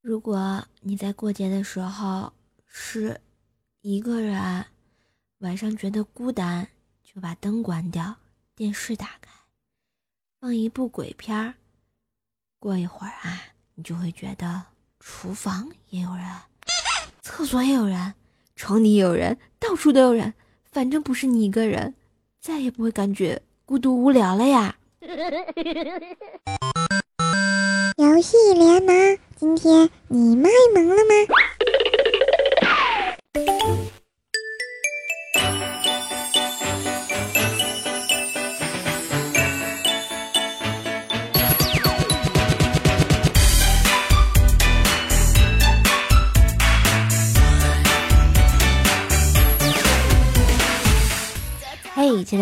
如果你在过节的时候是一个人，晚上觉得孤单，就把灯关掉，电视打开，放一部鬼片儿。过一会儿啊，你就会觉得厨房也有人，厕所也有人，床底也有人，到处都有人，反正不是你一个人，再也不会感觉孤独无聊了呀。游戏联盟，今天你卖萌了吗？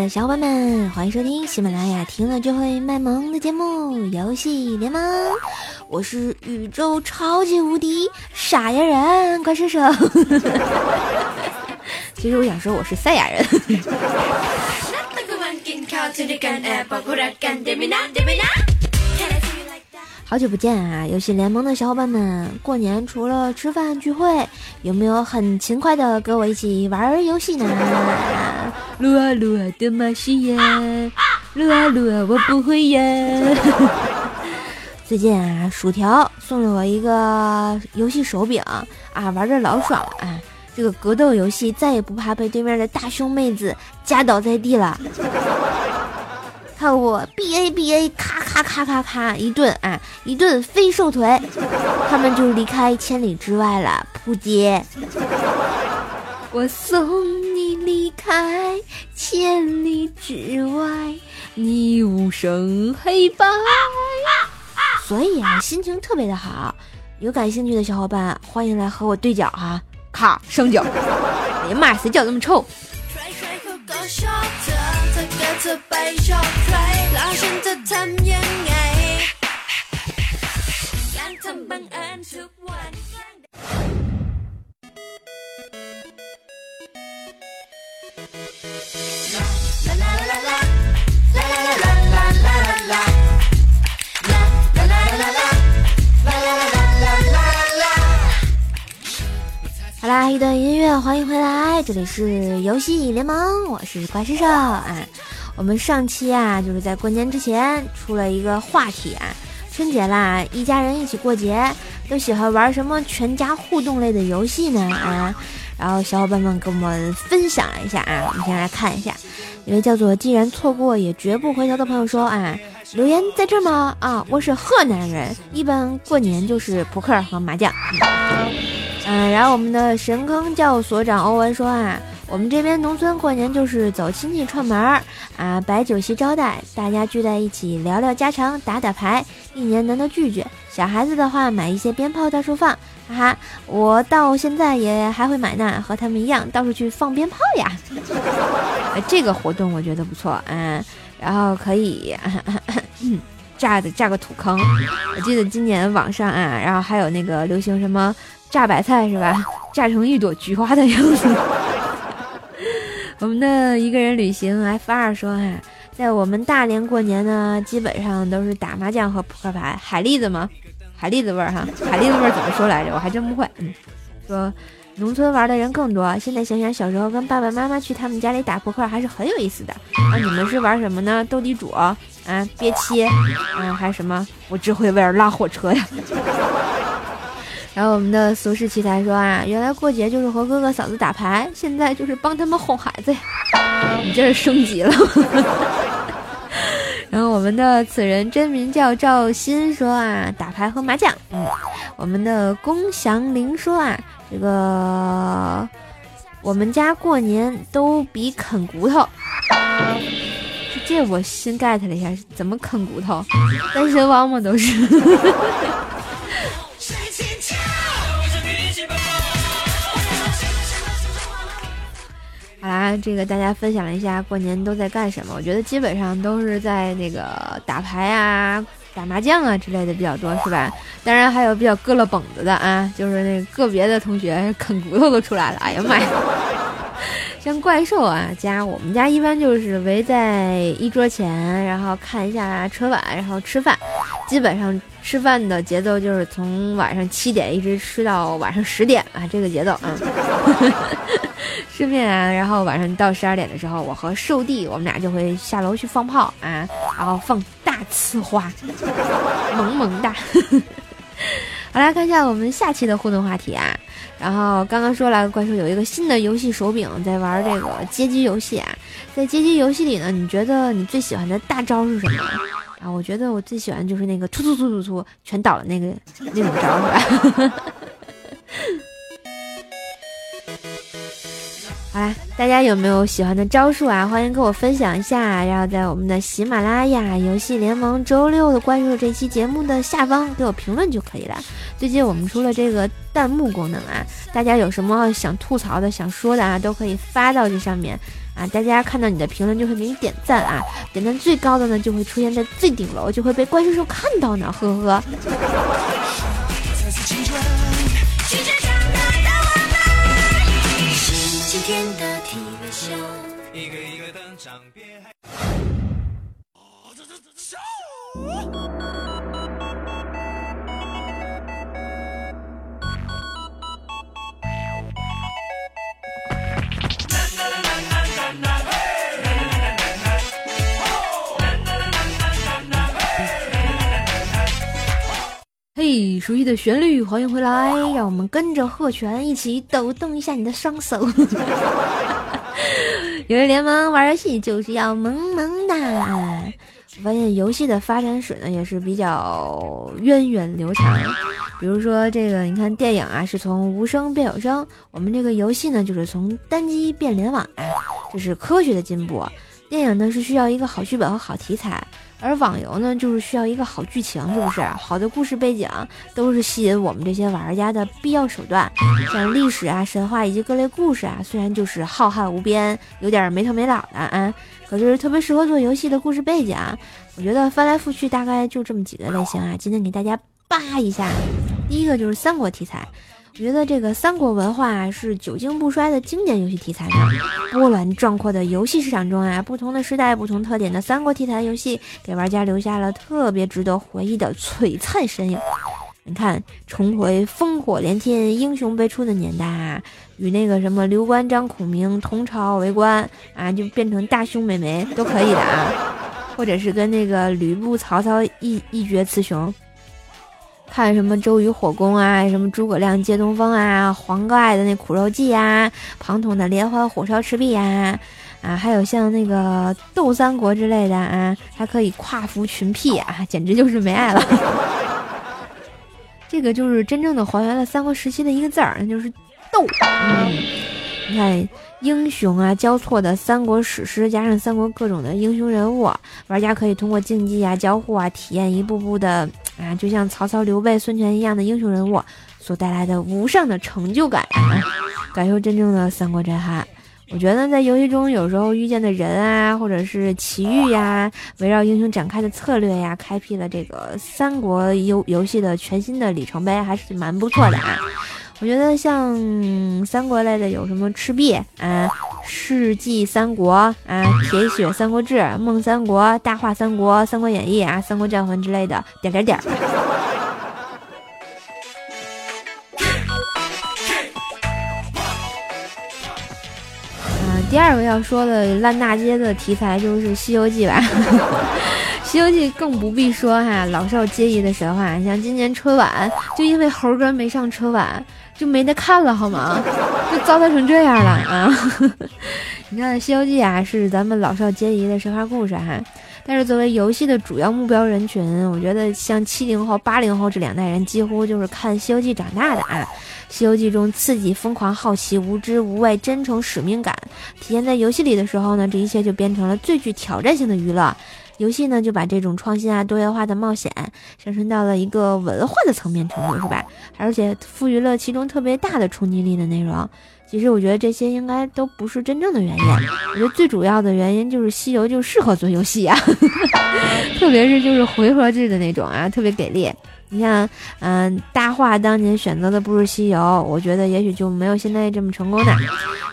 小伙伴们，欢迎收听喜马拉雅听了就会卖萌的节目《游戏联盟》，我是宇宙超级无敌傻呀人，快射手！其实我想说我是赛亚人。好久不见啊！游戏联盟的小伙伴们，过年除了吃饭聚会，有没有很勤快的跟我一起玩游戏呢？撸啊撸啊的马戏呀，撸啊撸啊我不会呀。最近啊，薯条送了我一个游戏手柄啊，玩着老爽了啊！这个格斗游戏再也不怕被对面的大胸妹子夹倒在地了。看我 B A B A，咔咔咔咔咔一顿啊，一顿飞瘦腿，他们就离开千里之外了。扑街，我送你离开千里之外，你无声黑白。所以啊，心情特别的好。有感兴趣的小伙伴，欢迎来和我对脚哈，咔上脚。哎呀妈呀，谁脚那么臭？ ถ้าเกิดเธอไปชอบใคร แล้วฉันจะทำยังไง การทำบังเอิญทุกวันลาลาลาลาลาลาลาลาลา 好啦，一段音乐，欢迎回来，这里是游戏联盟，我是怪兽兽啊。我们上期啊，就是在过年之前出了一个话题啊，春节啦，一家人一起过节，都喜欢玩什么全家互动类的游戏呢？啊，然后小伙伴们跟我们分享了一下啊，我们先来看一下，一位叫做既然错过也绝不回头的朋友说啊，留言在这吗？啊，我是河南人，一般过年就是扑克和麻将。嗯然后我们的神坑教所长欧文说啊。我们这边农村过年就是走亲戚串门儿啊，摆酒席招待，大家聚在一起聊聊家常，打打牌，一年难得聚聚。小孩子的话，买一些鞭炮到处放，哈哈，我到现在也还会买呢，和他们一样到处去放鞭炮呀。这个活动我觉得不错，嗯，然后可以炸的炸个土坑。我记得今年网上啊，然后还有那个流行什么炸白菜是吧？炸成一朵菊花的样子。我们的一个人旅行 F 二说哈，在我们大连过年呢，基本上都是打麻将和扑克牌，海蛎子吗？海蛎子味儿哈，海蛎子味儿怎么说来着？我还真不会。嗯，说农村玩的人更多。现在想想小时候跟爸爸妈妈去他们家里打扑克还是很有意思的。啊，你们是玩什么呢？斗地主啊，憋气啊，还是什么？我只会玩拉火车呀。然后我们的俗世奇才说啊，原来过节就是和哥哥嫂子打牌，现在就是帮他们哄孩子呀。你这是升级了。然后我们的此人真名叫赵鑫说啊，打牌和麻将。嗯，我们的龚祥林说啊，这个我们家过年都比啃骨头。这我新 get 了一下，怎么啃骨头？单身汪吗？都是。啊，这个大家分享一下过年都在干什么。我觉得基本上都是在那个打牌啊、打麻将啊之类的比较多，是吧？当然还有比较割了膀子的啊，就是那个别的同学啃骨头都出来了。哎呀妈呀！像怪兽啊家，我们家一般就是围在一桌前，然后看一下春晚，然后吃饭。基本上吃饭的节奏就是从晚上七点一直吃到晚上十点啊，这个节奏啊。顺便啊，然后晚上到十二点的时候，我和寿弟我们俩就会下楼去放炮啊，然后放大呲花，萌萌哒。好来看一下我们下期的互动话题啊。然后刚刚说了，怪兽有一个新的游戏手柄，在玩这个街机游戏啊。在街机游戏里呢，你觉得你最喜欢的大招是什么？啊，我觉得我最喜欢就是那个突突突突突全倒了那个那种招，是吧？好啦，大家有没有喜欢的招数啊？欢迎跟我分享一下，然后在我们的喜马拉雅游戏联盟周六的关注这期节目的下方给我评论就可以了。最近我们出了这个弹幕功能啊，大家有什么想吐槽的、想说的啊，都可以发到这上面啊。大家看到你的评论就会给你点赞啊，点赞最高的呢就会出现在最顶楼，就会被怪兽兽看到呢，呵呵。天的体微笑，一个一个登场，别害嘿，熟悉的旋律，欢迎回来，让我们跟着鹤泉一起抖动一下你的双手。游戏联盟玩游戏就是要萌萌哒。我发现游戏的发展史呢也是比较源远流长。比如说这个，你看电影啊是从无声变有声，我们这个游戏呢就是从单机变联网啊，这是科学的进步。电影呢是需要一个好剧本和好题材。而网游呢，就是需要一个好剧情，是不是？好的故事背景都是吸引我们这些玩家的必要手段。像历史啊、神话以及各类故事啊，虽然就是浩瀚无边，有点没头没脑的啊，可是特别适合做游戏的故事背景啊。我觉得翻来覆去大概就这么几个类型啊。今天给大家扒一下，第一个就是三国题材。觉得这个三国文化是久经不衰的经典游戏题材呢。波澜壮阔的游戏市场中啊，不同的时代、不同特点的三国题材游戏，给玩家留下了特别值得回忆的璀璨身影。你看，重回烽火连天、英雄辈出的年代啊，与那个什么刘关张孔明同朝为官啊，就变成大胸美眉都可以的啊。或者是跟那个吕布、曹操一一决雌雄。看什么周瑜火攻啊，什么诸葛亮借东风啊，黄盖的那苦肉计呀，庞统的连环火烧赤壁呀，啊，还有像那个斗三国之类的啊，还可以跨服群 P 啊，简直就是没爱了。这个就是真正的还原了三国时期的一个字儿，那就是斗。嗯，你看英雄啊交错的三国史诗，加上三国各种的英雄人物，玩家可以通过竞技啊、交互啊，体验一步步的。啊，就像曹操、刘备、孙权一样的英雄人物所带来的无上的成就感，啊感受真正的三国震撼。我觉得在游戏中有时候遇见的人啊，或者是奇遇呀，围绕英雄展开的策略呀，开辟了这个三国游游戏的全新的里程碑，还是蛮不错的啊。我觉得像三国类的有什么赤壁啊、世纪三国啊、铁血三国志、梦三国、大话三国、三国演义啊、三国战魂之类的，点点点。啊，第二个要说的烂大街的题材就是《西游记》吧，《西游记》更不必说哈，老少皆宜的神话。像今年春晚，就因为猴哥没上春晚。就没得看了好吗？就糟蹋成这样了啊！你看《西游记》啊，是咱们老少皆宜的神话故事哈。但是作为游戏的主要目标人群，我觉得像七零后、八零后这两代人，几乎就是看《西游记》长大的啊。《西游记》中刺激、疯狂、好奇、无知、无畏、真诚、使命感，体现在游戏里的时候呢，这一切就变成了最具挑战性的娱乐。游戏呢，就把这种创新啊、多元化的冒险上升到了一个文化的层面程度，是吧？而且赋予了其中特别大的冲击力的内容。其实我觉得这些应该都不是真正的原因。我觉得最主要的原因就是西游就适合做游戏啊，特别是就是回合制的那种啊，特别给力。你像，嗯，大话当年选择的不是西游，我觉得也许就没有现在这么成功的。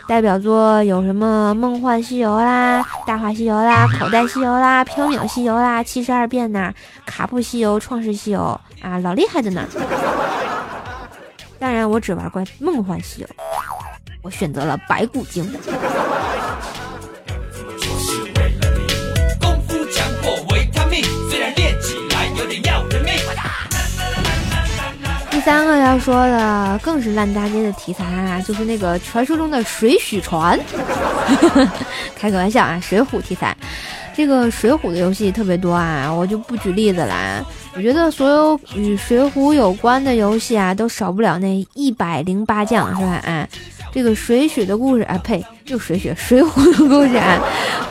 代表作有什么《梦幻西游》啦，《大话西游》啦，《口袋西游》啦，《缥缈西游》啦，《七十二变》呐，《卡布西游》《创世西游》啊，老厉害的呢。当然，我只玩过《梦幻西游》，我选择了白骨精。三个要说的更是烂大街的题材啊，就是那个传说中的水浒传。开个玩笑啊，水浒题材，这个水浒的游戏特别多啊，我就不举例子了。我觉得所有与水浒有关的游戏啊，都少不了那一百零八将，是吧？啊。这个水浒的故事啊，呸，就水浒，水浒的故事啊，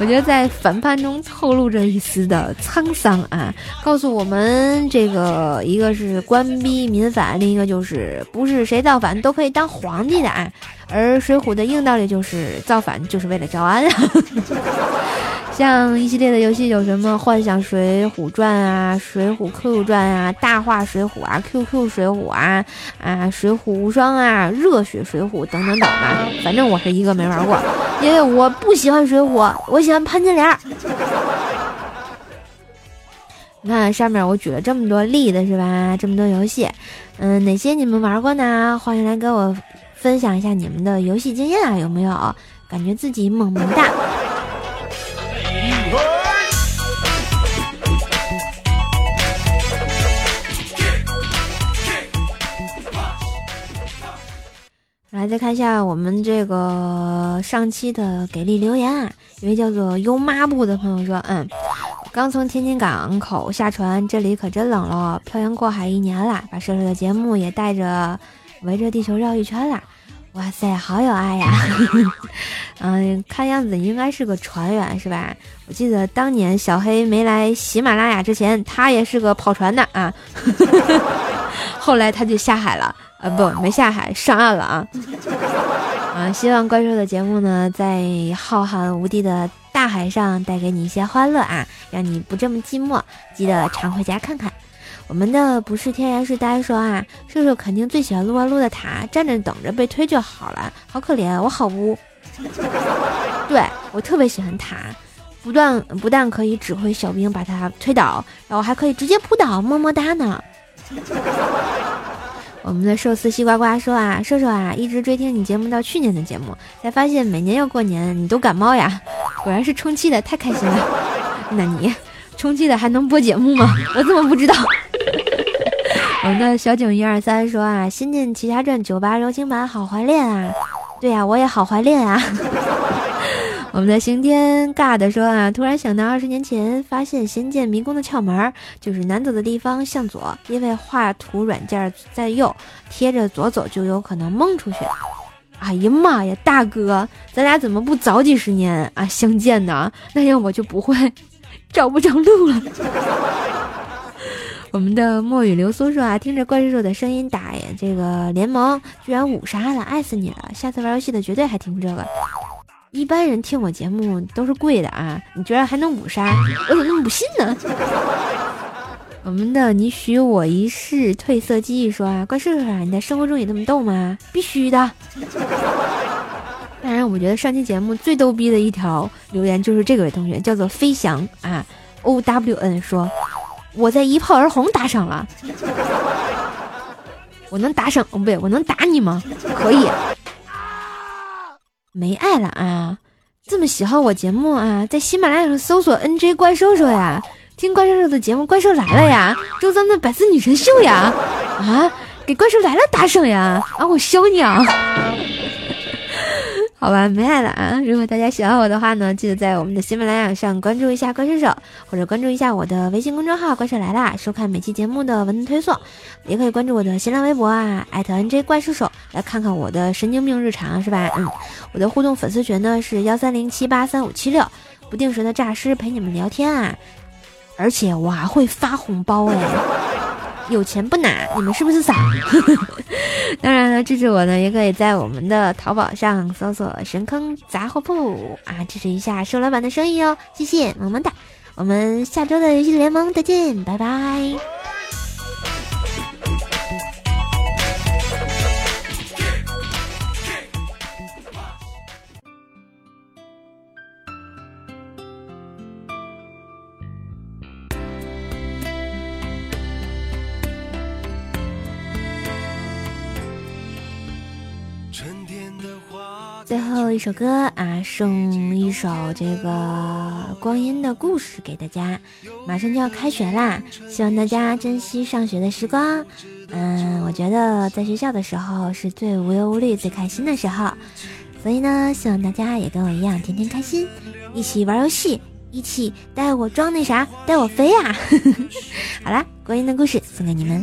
我觉得在反叛中透露着一丝的沧桑啊，告诉我们这个一个是官逼民反，另一个就是不是谁造反都可以当皇帝的啊，而水浒的硬道理就是造反就是为了招安啊。像一系列的游戏有什么《幻想水浒传》啊，《水浒 Q 传》啊，《大话水浒》啊，《QQ 水浒》啊，啊，《水浒无双》啊，《热血水浒》等等等吧。反正我是一个没玩过，因为我不喜欢水浒，我喜欢潘金莲。你看上面我举了这么多例子是吧？这么多游戏，嗯，哪些你们玩过呢？欢迎来跟我分享一下你们的游戏经验啊，有没有？感觉自己萌萌哒。来，再看一下我们这个上期的给力留言啊，一位叫做优抹布的朋友说：“嗯，刚从天津港口下船，这里可真冷了，漂洋过海一年了，把射手的节目也带着围着地球绕一圈了。哇塞，好有爱呀！嗯，看样子应该是个船员是吧？我记得当年小黑没来喜马拉雅之前，他也是个跑船的啊，后来他就下海了。”啊不，没下海，上岸了啊！啊，希望怪兽的节目呢，在浩瀚无地的大海上带给你一些欢乐啊，让你不这么寂寞。记得常回家看看。我们的不是天然是呆说啊，射手肯定最喜欢撸啊撸的塔，站着等着被推就好了。好可怜，我好污。对我特别喜欢塔，不断不但可以指挥小兵把他推倒，然后还可以直接扑倒，么么哒呢。我们的寿司西瓜瓜说啊，瘦瘦啊，一直追听你节目到去年的节目，才发现每年要过年你都感冒呀，果然是充气的，太开心了。那你充气的还能播节目吗？我怎么不知道？我们的小景一二三说啊，《仙剑奇侠传》九八柔情版好怀念啊，对呀，我也好怀念啊。我们的刑天尬的说啊，突然想到二十年前发现仙剑迷宫的窍门，就是难走的地方向左，因为画图软件在右，贴着左走就有可能蒙出去。哎呀妈呀，大哥，咱俩怎么不早几十年啊相见呢？那样我就不会找不着路了。我们的墨雨流苏说啊，听着怪兽兽的声音打这个联盟，居然五杀了，爱死你了！下次玩游戏的绝对还听这个。一般人听我节目都是跪的啊，你居然还能五杀，我怎么那么不信呢？我们的你许我一世褪色记忆说啊，怪兽兽啊，你在生活中也这么逗吗？必须的。当然，我觉得上期节目最逗逼的一条留言就是这位同学，叫做飞翔啊，O W N 说，我在一炮而红打赏了，我能打赏？哦不对，我能打你吗？可以。没爱了啊！这么喜好我节目啊，在喜马拉雅上搜索 “nj 怪兽兽”呀，听怪兽兽的节目《怪兽来了》呀，周三的百思女神秀呀，啊，给怪兽来了打赏呀！啊，我削你啊！好吧，没爱了啊！如果大家喜欢我的话呢，记得在我们的喜马拉雅上关注一下怪兽手，或者关注一下我的微信公众号“怪兽来啦”，收看每期节目的文字推送。也可以关注我的新浪微博啊，艾特 NJ 怪兽手，来看看我的神经病日常，是吧？嗯，我的互动粉丝群呢是幺三零七八三五七六，不定时的诈尸陪你们聊天啊，而且我还会发红包哎。有钱不拿，你们是不是傻？当然了，支持我呢，也可以在我们的淘宝上搜索“神坑杂货铺”啊，支持一下瘦老板的生意哦，谢谢，么么哒！我们下周的游戏联盟再见，拜拜。最后一首歌啊，送一首这个光阴的故事给大家。马上就要开学啦，希望大家珍惜上学的时光。嗯，我觉得在学校的时候是最无忧无虑、最开心的时候。所以呢，希望大家也跟我一样，天天开心，一起玩游戏，一起带我装那啥，带我飞呀！好啦，光阴的故事送给你们。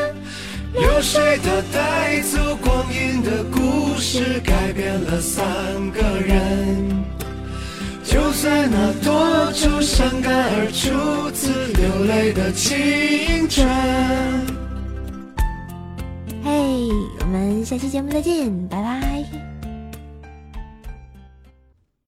流水它带走光阴的故事，改变了三个人。就在那多愁善感而初次流泪的青春。嘿，我们下期节目再见，拜拜。